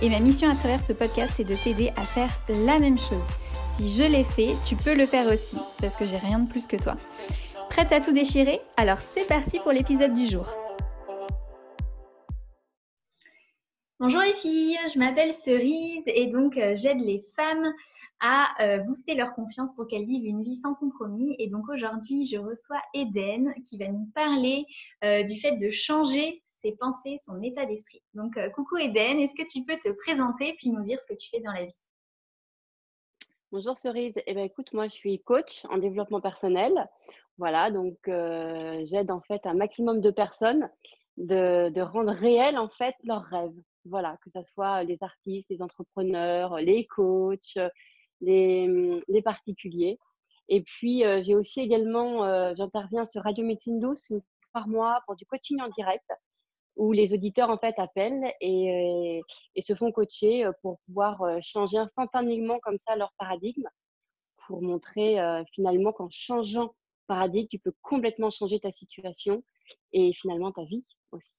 Et ma mission à travers ce podcast, c'est de t'aider à faire la même chose. Si je l'ai fait, tu peux le faire aussi, parce que j'ai rien de plus que toi. Prête à tout déchirer? Alors c'est parti pour l'épisode du jour. Bonjour les filles, je m'appelle Cerise et donc euh, j'aide les femmes à euh, booster leur confiance pour qu'elles vivent une vie sans compromis. Et donc aujourd'hui, je reçois Eden qui va nous parler euh, du fait de changer ses pensées, son état d'esprit. Donc, coucou Eden, est-ce que tu peux te présenter puis nous dire ce que tu fais dans la vie? Bonjour Cerise. Eh ben, écoute, moi je suis coach en développement personnel. Voilà, donc j'aide en fait un maximum de personnes de, de, rendre réel en fait leurs rêves. Voilà, que ce soit les artistes, les entrepreneurs, les coachs, les, les particuliers. Et puis euh, j'ai aussi également, j'interviens sur Radio Médecine Douce une fois par mois pour du coaching en direct où les auditeurs en fait appellent et, se font coacher euh, pour pouvoir euh, changer instantanément comme ça leur paradigme, pour montrer euh, finalement qu'en changeant paradigme, tu peux complètement changer ta situation et finalement ta vie aussi.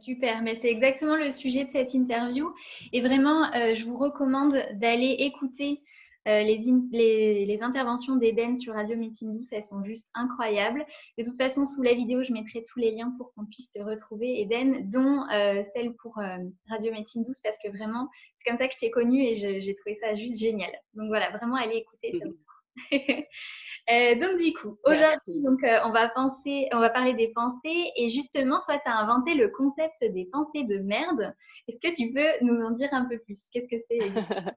Super, mais c'est exactement le sujet de cette interview. Et vraiment, je vous recommande d'aller écouter euh, les, interventions d'Eden sur Radio Médecine Douce, elles sont juste incroyables. De toute façon, sous la vidéo, je mettrai tous les liens pour qu'on puisse te retrouver, Eden, dont euh, celle pour euh, Radio Médecine Douce, parce que vraiment, c'est comme ça que je t'ai connue et j'ai trouvé ça juste génial. Donc voilà, vraiment, allez écouter. Ça donc du coup, aujourd'hui, donc on va penser, on va parler des pensées et justement, toi, tu as inventé le concept des pensées de merde. Est-ce que tu peux nous en dire un peu plus? Qu'est-ce que c'est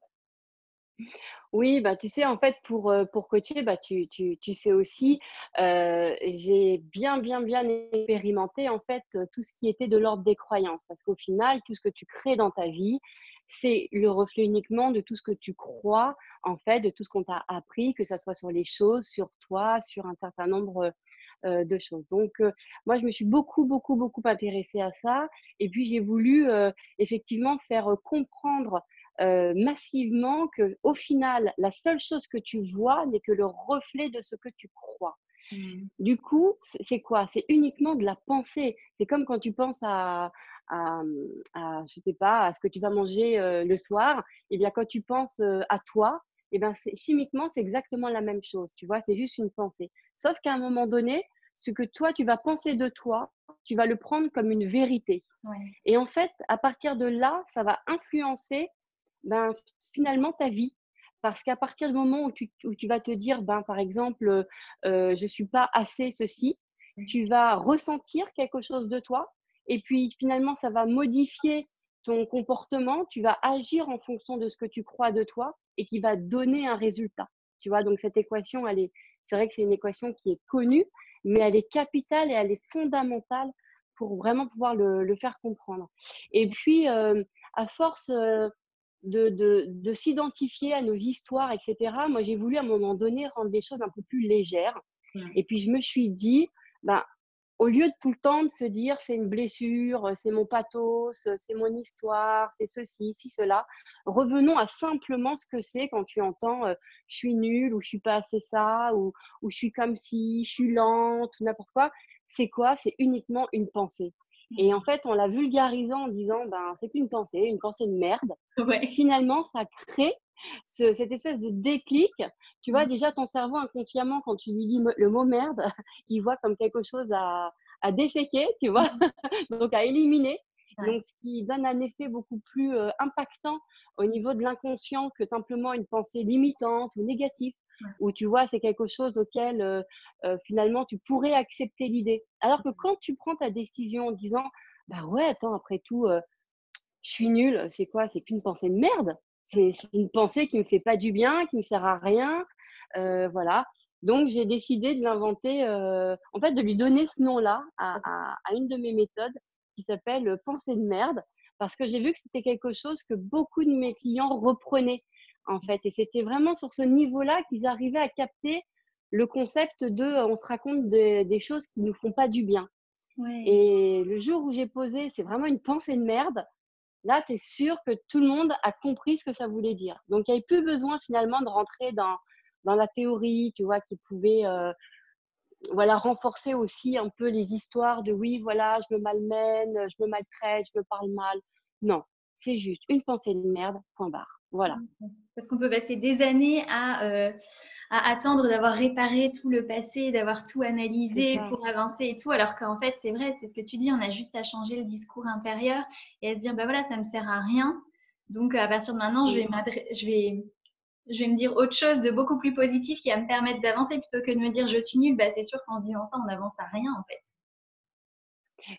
Oui, bah, tu sais, en fait, pour, pour coacher, bah, tu, tu, tu sais aussi, j'ai bien, bien, bien expérimenté, en fait, tout ce qui était de l'ordre des croyances. Parce qu'au final, tout ce que tu crées dans ta vie, c'est le reflet uniquement de tout ce que tu crois, en fait, de tout ce qu'on t'a appris, que ce soit sur les choses, sur toi, sur un certain nombre de choses. Donc, moi, je me suis beaucoup, beaucoup, beaucoup intéressée à ça. Et puis, j'ai voulu effectivement faire comprendre euh, massivement que au final, la seule chose que tu vois n'est que le reflet de ce que tu crois. Mmh. Du coup, c'est quoi? C'est uniquement de la pensée. C'est comme quand tu penses à, à, à, je sais pas, à ce que tu vas manger euh, le soir. Et eh bien, quand tu penses euh, à toi, et eh bien, chimiquement, c'est exactement la même chose. Tu vois, c'est juste une pensée. Sauf qu'à un moment donné, ce que toi, tu vas penser de toi, tu vas le prendre comme une vérité. Et en fait, à partir de là, ça va influencer ben, finalement ta vie. Parce qu'à partir du moment où tu, où tu, vas te dire, ben, par exemple, euh, je ne suis pas assez ceci, tu vas ressentir quelque chose de toi. Et puis finalement, ça va modifier ton comportement. Tu vas agir en fonction de ce que tu crois de toi et qui va donner un résultat. Tu vois, donc cette équation, elle est, c'est vrai que c'est une équation qui est connue, mais elle est capitale et elle est fondamentale pour vraiment pouvoir le, le faire comprendre. Et puis, euh, à force euh, de, de, de s'identifier à nos histoires, etc., moi, j'ai voulu à un moment donné rendre les choses un peu plus légères. Mmh. Et puis, je me suis dit, ben, au lieu de tout le temps de se dire c'est une blessure, c'est mon pathos, c'est mon histoire, c'est ceci, si cela, revenons à simplement ce que c'est quand tu entends euh, je suis nulle ou je suis pas assez ça ou, ou je suis comme si, je suis lente ou n'importe quoi. C'est quoi? C'est uniquement une pensée. Et en fait, en la vulgarisant en disant, ben, c'est qu'une pensée, une pensée de merde. Finalement, ça crée ce, cette espèce de déclic. Tu vois, mmh. déjà, ton cerveau inconsciemment, quand tu lui dis le mot merde, il voit comme quelque chose à, à déféquer, tu vois, mmh. donc à éliminer. Donc, ce qui donne un effet beaucoup plus euh, impactant au niveau de l'inconscient que simplement une pensée limitante ou négative où tu vois, c'est quelque chose auquel euh, euh, finalement tu pourrais accepter l'idée. Alors que quand tu prends ta décision en disant, bah ouais, attends, après tout, je suis nulle, c'est quoi? C'est qu'une pensée de merde? C'est une pensée qui me fait pas du bien, qui me sert à rien. voilà. Donc j'ai décidé de l'inventer, en fait, de lui donner ce nom-là à, à, une de mes méthodes qui s'appelle pensée de merde parce que j'ai vu que c'était quelque chose que beaucoup de mes clients reprenaient en fait. Et c'était vraiment sur ce niveau-là qu'ils arrivaient à capter le concept de on se raconte des choses qui nous font pas du bien. Et le jour où j'ai posé, c'est vraiment une pensée de merde, là, tu es sûr que tout le monde a compris ce que ça voulait dire. Donc, il n'y avait plus besoin finalement de rentrer dans, dans la théorie, tu vois, qui pouvait voilà, renforcer aussi un peu les histoires de oui, voilà, je me malmène, je me maltraite, je me parle mal. Non, c'est juste une pensée de merde, point barre. Voilà. Parce qu'on peut passer des années à, euh, à attendre d'avoir réparé tout le passé, d'avoir tout analysé pour avancer et tout, alors qu'en fait, c'est vrai, c'est ce que tu dis, on a juste à changer le discours intérieur et à se dire, bah voilà, ça ne me sert à rien. Donc, à partir de maintenant, je vais, je vais je vais me dire autre chose de beaucoup plus positif qui va me permettre d'avancer plutôt que de me dire je suis nulle. Bah, c'est sûr qu'en disant ça, on n'avance à rien en fait.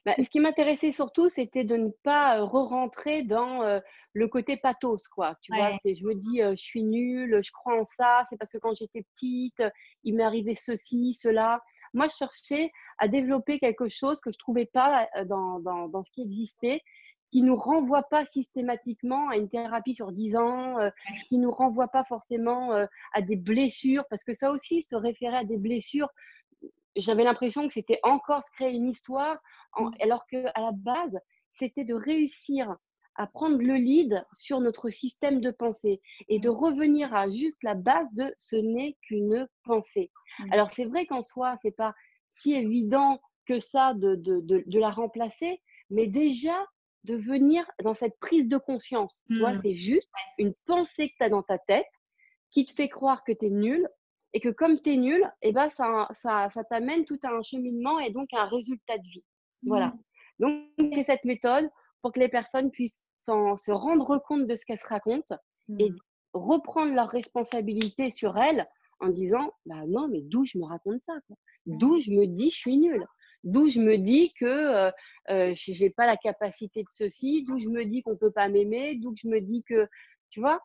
Bah, ce qui m'intéressait surtout, c'était de ne pas re-rentrer dans le côté pathos, quoi. Tu vois, c'est je me dis, je suis nulle, je crois en ça, c'est parce que quand j'étais petite, il m'est arrivé ceci, cela. Moi, je cherchais à développer quelque chose que je trouvais pas dans, dans, dans ce qui existait qui nous renvoie pas systématiquement à une thérapie sur 10 ans, euh, qui nous renvoie pas forcément euh, à des blessures, parce que ça aussi, se référer à des blessures, j'avais l'impression que c'était encore se créer une histoire, en, alors que à la base, c'était de réussir à prendre le lead sur notre système de pensée et de revenir à juste la base de ce n'est qu'une pensée. Alors c'est vrai qu'en soi, c'est pas si évident que ça de, de, de, de la remplacer, mais déjà de venir dans cette prise de conscience. Mmh. c'est juste une pensée que tu as dans ta tête qui te fait croire que tu es nul et que comme tu es nul, eh ben, ça, ça, ça t'amène tout à un cheminement et donc à un résultat de vie. Voilà. Donc, c'est cette méthode pour que les personnes puissent se rendre compte de ce qu'elles se racontent et mmh. reprendre leur responsabilité sur elles en disant bah non mais d'où je me raconte ça d'où je me dis je suis nulle? D'où je me dis que euh, euh je n'ai pas la capacité de ceci, d'où je me dis qu'on ne peut pas m'aimer, d'où je me dis que, tu vois,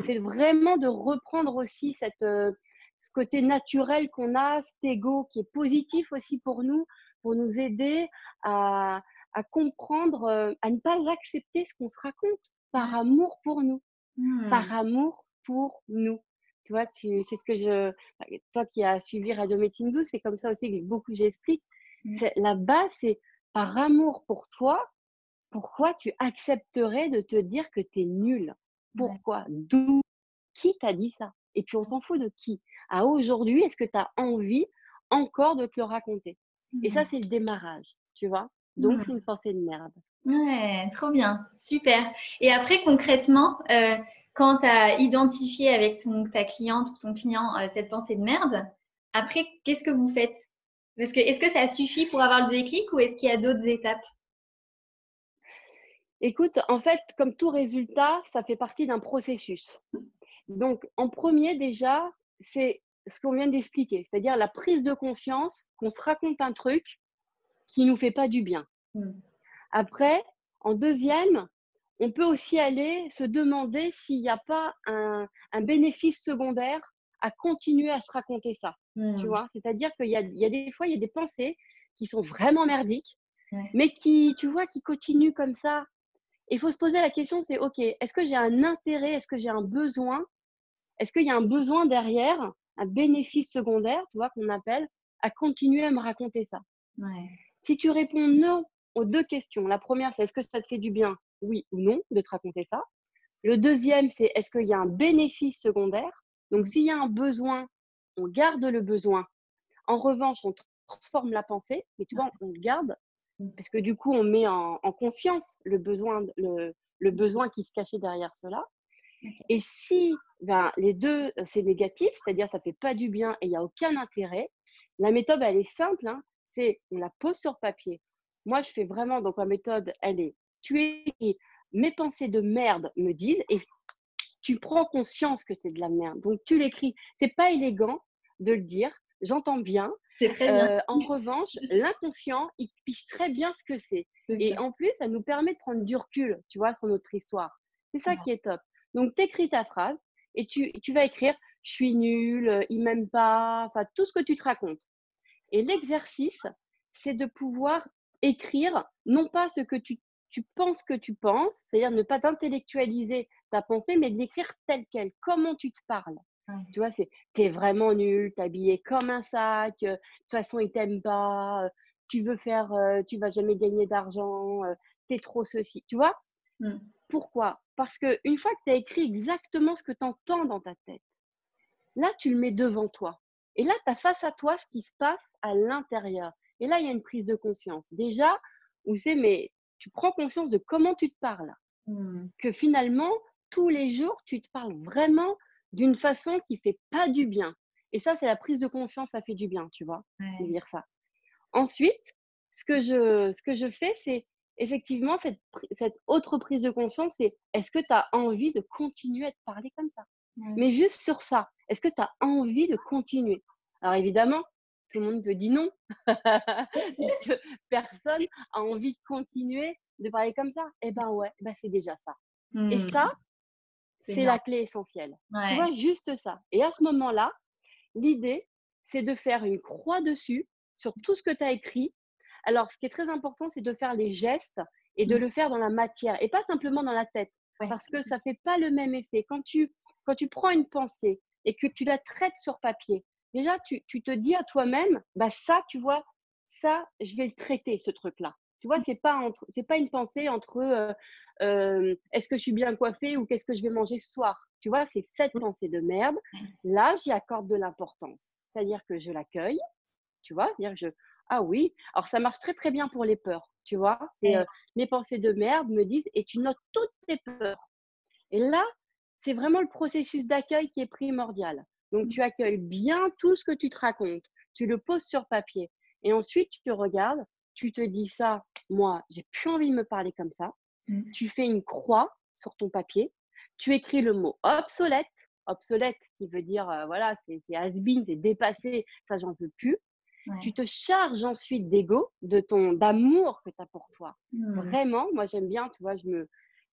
c'est mmh. vraiment de reprendre aussi cette, euh, ce côté naturel qu'on a, cet ego qui est positif aussi pour nous, pour nous aider à, à comprendre, euh, à ne pas accepter ce qu'on se raconte par amour pour nous, par mmh. amour pour nous. Tu vois, c'est ce que je, toi qui as suivi Radio Médecine 12, c'est comme ça aussi que beaucoup j'explique. Mmh. La base, c'est par amour pour toi, pourquoi tu accepterais de te dire que tu es nul Pourquoi? D'où Qui t'a dit ça? Et puis on s'en fout de qui. À aujourd'hui, est-ce que tu as envie encore de te le raconter? Et ça, mmh. c'est le démarrage, tu vois? Donc, c'est mmh. une pensée de merde. Ouais, trop bien, super. Et après, concrètement, euh, quand tu as identifié avec ton, ta cliente ou ton client euh, cette pensée de merde, après, qu'est-ce que vous faites? Est-ce que, est que ça suffit pour avoir le déclic ou est-ce qu'il y a d'autres étapes? Écoute, en fait, comme tout résultat, ça fait partie d'un processus. Donc, en premier, déjà, c'est ce qu'on vient d'expliquer, c'est-à-dire la prise de conscience qu'on se raconte un truc qui ne nous fait pas du bien. Hmm. Après, en deuxième, on peut aussi aller se demander s'il n'y a pas un, un, bénéfice secondaire à continuer à se raconter ça. Tu mmh. vois C'est-à-dire qu'il y a, y a des fois, il y a des pensées qui sont vraiment merdiques, mais qui, tu vois, qui continuent comme ça. Il faut se poser la question, c'est OK, est-ce que j'ai un intérêt, est-ce que j'ai un besoin? Est-ce qu'il y a un besoin derrière, un bénéfice secondaire, tu vois, qu'on appelle, à continuer à me raconter ça. Si tu réponds non aux deux questions, la première, c'est est-ce que ça te fait du bien, oui ou non, de te raconter ça. Le deuxième, c'est est-ce qu'il y a un bénéfice secondaire. Donc, s'il y a un besoin, on garde le besoin. En revanche, on transforme la pensée, mais tu vois, on le garde parce que du coup, on met en, conscience le besoin, le, le, besoin qui se cachait derrière cela. Et si ben, les deux, euh, c'est négatif, c'est-à-dire ça ne fait pas du bien et il n'y a aucun intérêt, la méthode, elle est simple, hein, c'est on la pose sur papier. Moi, je fais vraiment, donc la méthode, elle est, tu es, mes pensées de merde me disent, et tu prends conscience que c'est de la merde. Donc tu l'écris. C'est pas élégant de le dire. J'entends bien. C'est très bien. Euh, en revanche, l'inconscient, il piche très bien ce que c'est. Et en plus, ça nous permet de prendre du recul, tu vois, sur notre histoire. C'est ça qui est top. Donc, tu écris ta phrase et tu, tu vas écrire je suis nul, il m'aime pas, enfin, tout ce que tu te racontes. Et l'exercice, c'est de pouvoir écrire non pas ce que tu tu penses que tu penses, c'est-à-dire ne pas t'intellectualiser ta pensée, mais d'écrire telle qu'elle, comment tu te parles. Tu vois, c'est t'es vraiment nul, t'es habillé comme un sac, de toute façon, ils t'aiment pas, tu veux faire, tu vas jamais gagner d'argent, t'es trop ceci. Tu vois mmh. Pourquoi? Parce qu'une fois que tu as écrit exactement ce que tu entends dans ta tête, là, tu le mets devant toi. Et là, tu as face à toi ce qui se passe à l'intérieur. Et là, il y a une prise de conscience. Déjà, où c'est, mais tu prends conscience de comment tu te parles. Mmh. Que finalement, tous les jours, tu te parles vraiment d'une façon qui fait pas du bien. Et ça, c'est la prise de conscience, ça fait du bien, tu vois, de dire ça. Ensuite, ce que je, ce que je fais, c'est effectivement cette, cette, autre prise de conscience, c'est est-ce que tu as envie de continuer à te parler comme ça? Mais juste sur ça, est-ce que tu as envie de continuer? Alors évidemment, tout le monde te dit non. personne a envie de continuer de parler comme ça? Eh ben ouais, ben c'est déjà ça. Et mmh. ça, c'est la clé essentielle. Tu vois, juste ça. Et à ce moment-là, l'idée, c'est de faire une croix dessus sur tout ce que tu as écrit. Alors, ce qui est très important, c'est de faire les gestes et de mmh. le faire dans la matière et pas simplement dans la tête. Parce que ça ne fait pas le même effet. Quand tu, quand tu prends une pensée et que tu la traites sur papier, déjà, tu, tu te dis à toi-même, bah ça, tu vois, ça, je vais le traiter, ce truc-là. Tu vois, mmh. c'est pas pas une pensée entre euh, est-ce que je suis bien coiffée ou qu'est-ce que je vais manger ce soir? Tu vois, c'est cette mmh. pensée de merde. Là, j'y accorde de l'importance. C'est-à-dire que je l'accueille, tu vois, dire je ah oui. Alors ça marche très très bien pour les peurs, tu vois? Et, les pensées de merde me disent et tu notes toutes tes peurs. Et là, c'est vraiment le processus d'accueil qui est primordial. Donc, tu accueilles bien tout ce que tu te racontes. Tu le poses sur papier. Et ensuite, tu regardes, tu te dis ça, moi, j'ai plus envie de me parler comme ça. Mmh. Tu fais une croix sur ton papier. Tu écris le mot obsolète. Obsolète qui veut dire, voilà, c'est has-been, c'est dépassé, ça, j'en veux plus. Tu te charges ensuite d'ego, de ton d'amour que tu as pour toi. Mmh. Vraiment, moi, j'aime bien, tu vois, je me,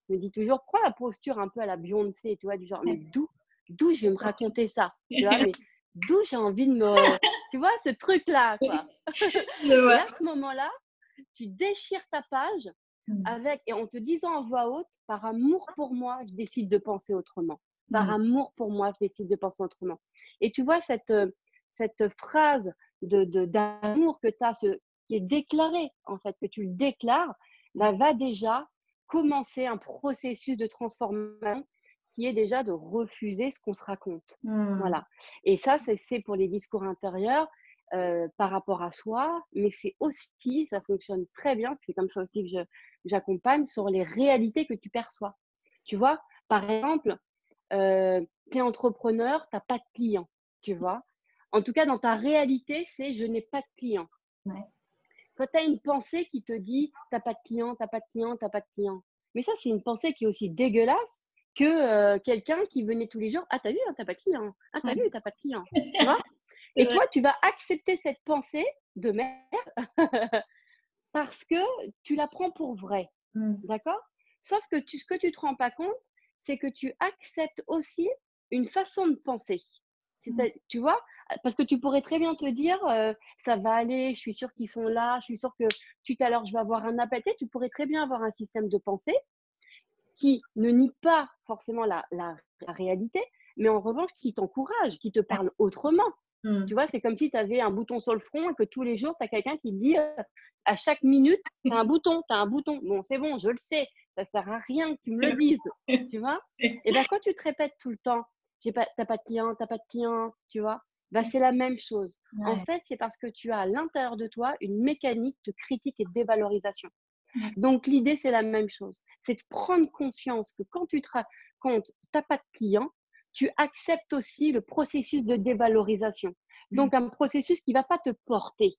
me dis toujours, prends la posture un peu à la Beyoncé, tu vois, du genre, mais d'où, d'où je vais me raconter ça tu vois, mais d'où j'ai envie de me. tu vois, ce truc-là, quoi. Je vois. Et à ce moment-là, tu déchires ta page mmh. avec, et en te disant en voix haute, par amour pour moi, je décide de penser autrement. Par mmh. amour pour moi, je décide de penser autrement. Et tu vois, cette, cette phrase d'amour de, d'amour que tu as, ce, qui est déclaré, en fait, que tu le déclares, là, va déjà commencer un processus de transformation qui est déjà de refuser ce qu'on se raconte. Mmh. Voilà. Et ça, c'est pour les discours intérieurs euh, par rapport à soi, mais c'est aussi, ça fonctionne très bien, c'est comme ça aussi que j'accompagne sur les réalités que tu perçois. Tu vois, par exemple, euh, tu es entrepreneur, tu n'as pas de clients, tu vois. En tout cas, dans ta réalité, c'est je n'ai pas de clients. Quand tu as une pensée qui te dit tu n'as pas de clients, tu n'as pas de clients, tu n'as pas de clients. Mais ça, c'est une pensée qui est aussi dégueulasse que quelqu'un qui venait tous les jours. Ah, t'as vu, hein, t'as pas de client. Ah, t'as vu, t'as pas de client. Tu vois? Et toi, tu vas accepter cette pensée de merde parce que tu la prends pour vraie. Mmh. D'accord? Sauf que tu, ce que tu te rends pas compte, c'est que tu acceptes aussi une façon de penser. Mmh. Tu vois Parce que tu pourrais très bien te dire, ça va aller, je suis sûre qu'ils sont là, je suis sûre que tout à l'heure, je vais avoir un appel. Tu, pourrais très bien avoir un système de pensée qui ne nie pas forcément la, réalité, mais en revanche qui t'encourage, qui te parle autrement. Mmh. Tu vois, c'est comme si tu avais un bouton sur le front et que tous les jours, tu as quelqu'un qui te dit à chaque minute, tu as un bouton, tu as un bouton. Bon, c'est bon, je le sais, ça sert à rien que tu me le dises. tu vois Et bien, quand tu te répètes tout le temps, tu n'as pas de client, tu pas de client, tu vois bah, c'est la même chose. En fait, c'est parce que tu as à l'intérieur de toi une mécanique de critique et de dévalorisation. Donc, l'idée, c'est la même chose. C'est de prendre conscience que quand tu te racontes, tu n'as pas de client, tu acceptes aussi le processus de dévalorisation. Mmh. Donc, un processus qui ne va pas te porter.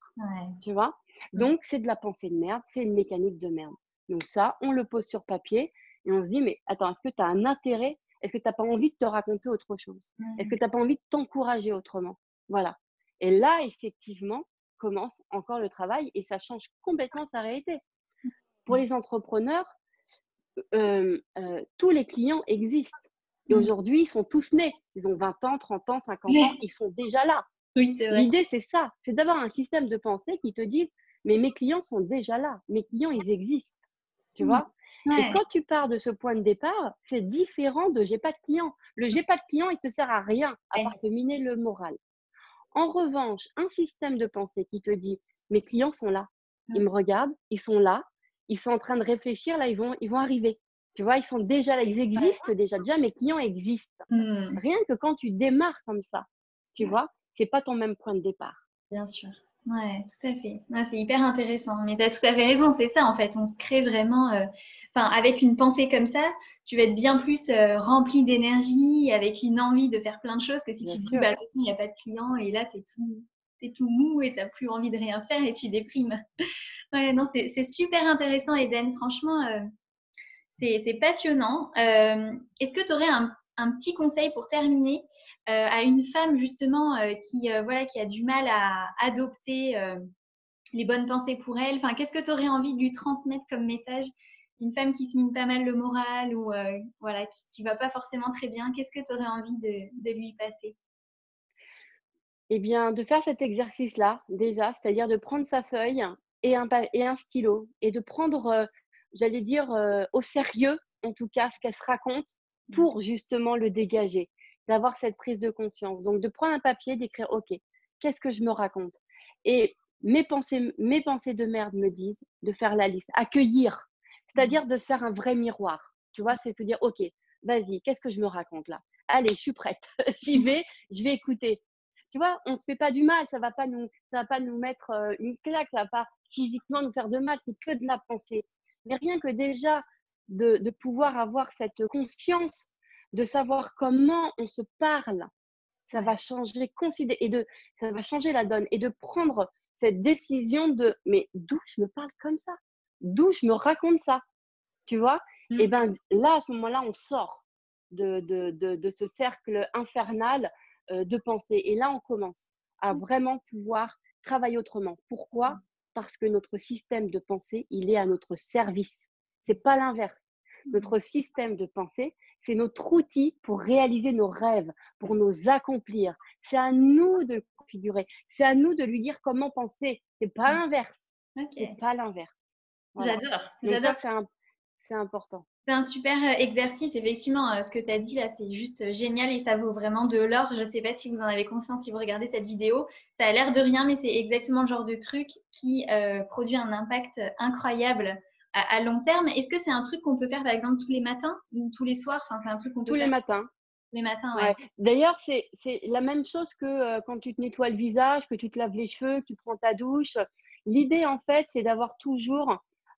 Tu vois Donc, c'est de la pensée de merde, c'est une mécanique de merde. Donc, ça, on le pose sur papier et on se dit, mais attends, est-ce que tu as un intérêt Est-ce que tu n'as pas envie de te raconter autre chose? Est-ce que tu n'as pas envie de t'encourager autrement? Voilà. Et là, effectivement, commence encore le travail et ça change complètement sa réalité. Pour les entrepreneurs, euh, euh, tous les clients existent. Et mmh. aujourd'hui, ils sont tous nés. Ils ont 20 ans, 30 ans, 50 ans, ils sont déjà là. Oui, c'est vrai. L'idée, c'est ça. C'est d'avoir un système de pensée qui te dit, mais mes clients sont déjà là. Mes clients, ils existent. Tu vois? Et quand tu pars de ce point de départ, c'est différent de j'ai pas de client. Le j'ai pas de client, il te sert à rien à part te miner le moral. En revanche, un système de pensée qui te dit mes clients sont là, ils me regardent, ils sont là, ils sont en train de réfléchir, là, ils vont, ils vont arriver. Tu vois, ils sont déjà là, ils existent déjà. Déjà, mes clients existent. Mmh. Rien que quand tu démarres comme ça, tu vois, c'est pas ton même point de départ. Bien sûr. Ouais, tout à fait. c'est hyper intéressant. Mais tu as tout à fait raison, c'est ça en fait. On se crée vraiment. Euh, enfin, avec une pensée comme ça, tu vas être bien plus euh, rempli d'énergie, avec une envie de faire plein de choses que si tu te dis, bah, de toute façon, il n'y a pas de clients et là, tu es tout, es tout mou et tu n'as plus envie de rien faire et tu déprimes. ouais, non, c'est super intéressant, Eden. Franchement, euh, c'est passionnant. Est-ce que tu aurais un un petit conseil pour terminer euh, à une femme justement euh, qui, euh, voilà, qui a du mal à adopter les bonnes pensées pour elle Enfin, qu'est-ce que tu aurais envie de lui transmettre comme message? Une femme qui se mine pas mal le moral ou voilà, qui ne va pas forcément très bien, qu'est-ce que tu aurais envie de, lui passer? Eh bien, de faire cet exercice-là déjà, c'est-à-dire de prendre sa feuille et un, et un stylo et de prendre, j'allais dire, au sérieux en tout cas ce qu'elle se raconte. Pour justement le dégager, d'avoir cette prise de conscience. Donc, de prendre un papier, d'écrire, OK, qu'est-ce que je me raconte? Et mes pensées, mes pensées de merde me disent de faire la liste, accueillir, c'est-à-dire mmh. de se faire un vrai miroir. Tu vois, c'est de dire, OK, vas-y, qu'est-ce que je me raconte là? Allez, je suis prête, j'y vais, je vais écouter. Tu vois, on ne se fait pas du mal, ça ne va, pas nous, ça va pas nous mettre euh, une claque, ça ne va pas physiquement nous faire de mal, c'est que de la pensée. Mais rien que déjà de, pouvoir avoir cette conscience, de savoir comment on se parle, ça va changer et de ça va changer la donne et de prendre cette décision de mais d'où je me parle comme ça, d'où je me raconte ça, tu vois? Et mmh. ben là à ce moment-là on sort de, de, ce cercle infernal euh, de pensée et là on commence à mmh. vraiment pouvoir travailler autrement. Pourquoi? Mmh. Parce que notre système de pensée il est à notre service. C'est pas l'inverse. Notre système de pensée, c'est notre outil pour réaliser nos rêves, pour nous accomplir. C'est à nous de le configurer. C'est à nous de lui dire comment penser. C'est pas mmh. l'inverse. C'est pas l'inverse. J'adore. J'adore. C'est important. C'est un super euh, exercice, effectivement. Euh, ce que tu as dit là, c'est juste euh, génial et ça vaut vraiment de l'or. Je ne sais pas si vous en avez conscience si vous regardez cette vidéo. Ça a l'air de rien, mais c'est exactement le genre de truc qui produit un impact incroyable à, long terme. Est-ce que c'est un truc qu'on peut faire par exemple tous les matins ou tous les soirs? Enfin, c'est un truc qu'on peut tous les matins. Les matins, ouais. D'ailleurs, c'est la même chose que euh, quand tu te nettoies le visage, que tu te laves les cheveux, que tu prends ta douche. L'idée, en fait, c'est d'avoir toujours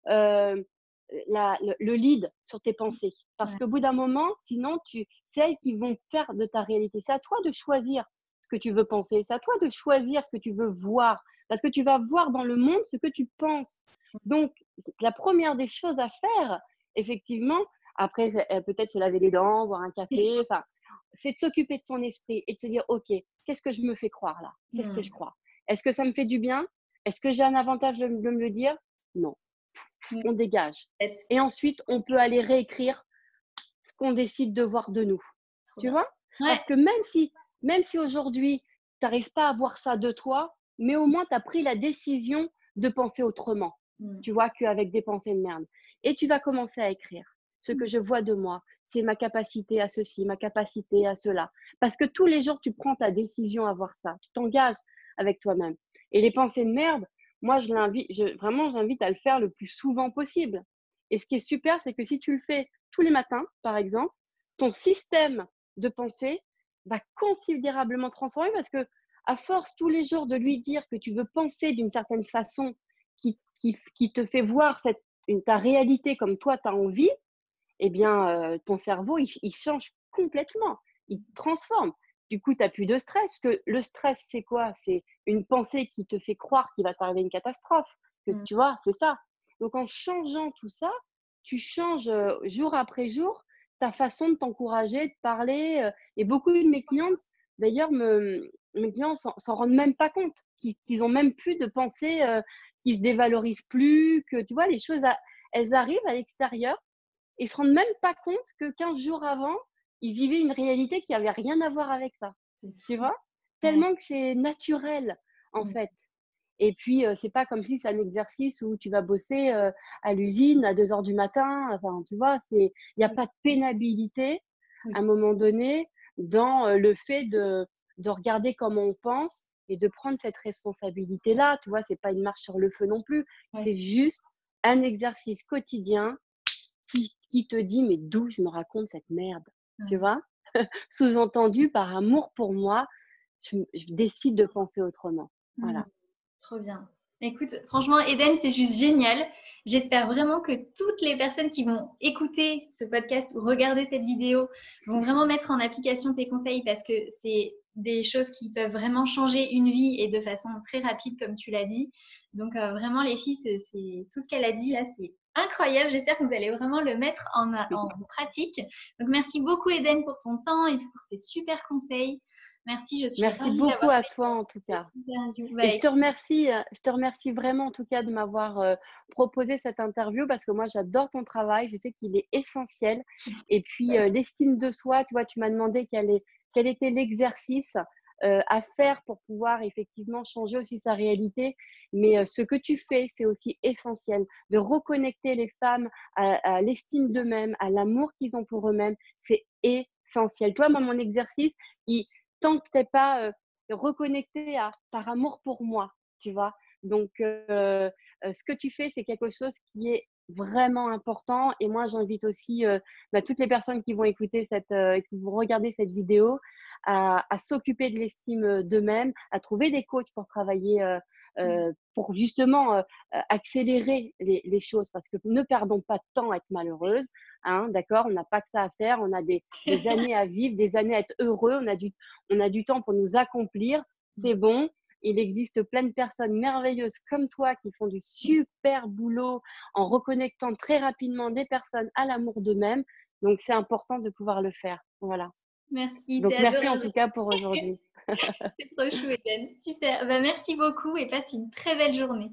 euh, le, lead sur tes pensées. Parce qu'au bout d'un moment, sinon, tu, c'est elles qui vont faire de ta réalité. C'est à toi de choisir ce que tu veux penser. C'est à toi de choisir ce que tu veux voir. Parce que tu vas voir dans le monde ce que tu penses. Donc, la première des choses à faire, effectivement, après, euh, peut-être se laver les dents, boire un café, enfin, c'est de s'occuper de son esprit et de se dire, OK, qu'est-ce que je me fais croire là? Qu'est-ce que je mmh. crois? Est-ce que ça me fait du bien? Est-ce que j'ai un avantage de, me le dire? Non. Mmh. On dégage. Et ensuite, on peut aller réécrire ce qu'on décide de voir de nous. tu vois? Parce que même si, même si aujourd'hui, tu n'arrives pas à voir ça de toi, mais au moins, tu as pris la décision de penser autrement. Mmh. Tu vois, qu'avec des pensées de merde. Et tu vas commencer à écrire ce que mmh. je vois de moi. C'est ma capacité à ceci, ma capacité à cela. Parce que tous les jours, tu prends ta décision à voir ça. Tu t'engages avec toi-même. Et les pensées de merde, moi, je l'invite, je, vraiment, j'invite à le faire le plus souvent possible. Et ce qui est super, c'est que si tu le fais tous les matins, par exemple, ton système de pensée va considérablement transformer parce que à force tous les jours de lui dire que tu veux penser d'une certaine façon qui, qui, te fait voir cette, une, ta réalité comme toi, tu as envie, eh bien, euh, ton cerveau, il, change complètement. Il transforme. Du coup, tu n'as plus de stress. Parce que le stress, c'est quoi? C'est une pensée qui te fait croire qu'il va t'arriver une catastrophe. Que, mmh. Tu vois, c'est ça. Donc, en changeant tout ça, tu changes euh, jour après jour ta façon de t'encourager, de parler. Euh, et beaucoup de mes clientes, d'ailleurs, me, mes clients s'en rendent même pas compte, qu'ils ont même plus de pensée qui se dévalorisent plus, que tu vois, les choses, elles arrivent à l'extérieur et se rendent même pas compte que 15 jours avant, ils vivaient une réalité qui avait rien à voir avec ça. Tu vois? Tellement que c'est naturel, en fait. Et puis, c'est pas comme si c'est un exercice où tu vas bosser à l'usine à 2 heures du matin. Enfin, tu vois, il n'y a pas de pénalité à un moment donné dans le fait de, de regarder comment on pense et de prendre cette responsabilité-là. Tu vois, c'est pas une marche sur le feu non plus. C'est juste un exercice quotidien qui, qui te dit mais d'où je me raconte cette merde. Tu vois? Sous-entendu, par amour pour moi, je, décide de penser autrement. Voilà. Mmh. Trop bien. Écoute, franchement, Eden, c'est juste génial. J'espère vraiment que toutes les personnes qui vont écouter ce podcast ou regarder cette vidéo vont vraiment mettre en application tes conseils parce que c'est des choses qui peuvent vraiment changer une vie et de façon très rapide, comme tu l'as dit. Donc, euh, vraiment, les filles, c'est tout ce qu'elle a dit là, c'est incroyable. J'espère que vous allez vraiment le mettre en, en pratique. Donc, merci beaucoup, Eden, pour ton temps et pour ces super conseils. Merci, je suis Merci beaucoup à toi en tout cas. Et je te remercie, euh, je te remercie vraiment en tout cas de m'avoir euh, proposé cette interview parce que moi j'adore ton travail, je sais qu'il est essentiel. Et puis euh, l'estime de soi, tu vois, tu m'as demandé quel, est, quel était l'exercice à faire pour pouvoir effectivement changer aussi sa réalité. Mais ce que tu fais, c'est aussi essentiel de reconnecter les femmes à, l'estime d'eux-mêmes, à l'amour qu'ils ont pour eux-mêmes. C'est essentiel. Toi, moi, mon exercice, tant que tu n'es pas euh, reconnecté à par amour pour moi, tu vois. Donc, euh, euh, ce que tu fais, c'est quelque chose qui est vraiment important. Et moi, j'invite aussi bah, toutes les personnes qui vont écouter cette, qui vont regarder cette vidéo à, à s'occuper de l'estime d'eux-mêmes, à trouver des coachs pour travailler Mmh. Euh, pour justement euh, euh, accélérer les, les, choses parce que ne perdons pas de temps à être malheureuse, hein, d'accord? On n'a pas que ça à faire, on a des, des, années à vivre, des années à être heureux, on a du, on a du temps pour nous accomplir, c'est mmh. bon. Il existe plein de personnes merveilleuses comme toi qui font du super boulot en reconnectant très rapidement des personnes à l'amour d'eux-mêmes. Donc, c'est important de pouvoir le faire. Voilà. Merci. Donc, merci en tout cas pour aujourd'hui. C'est trop chou, Hélène. Super. Bah, merci beaucoup et passe une très belle journée.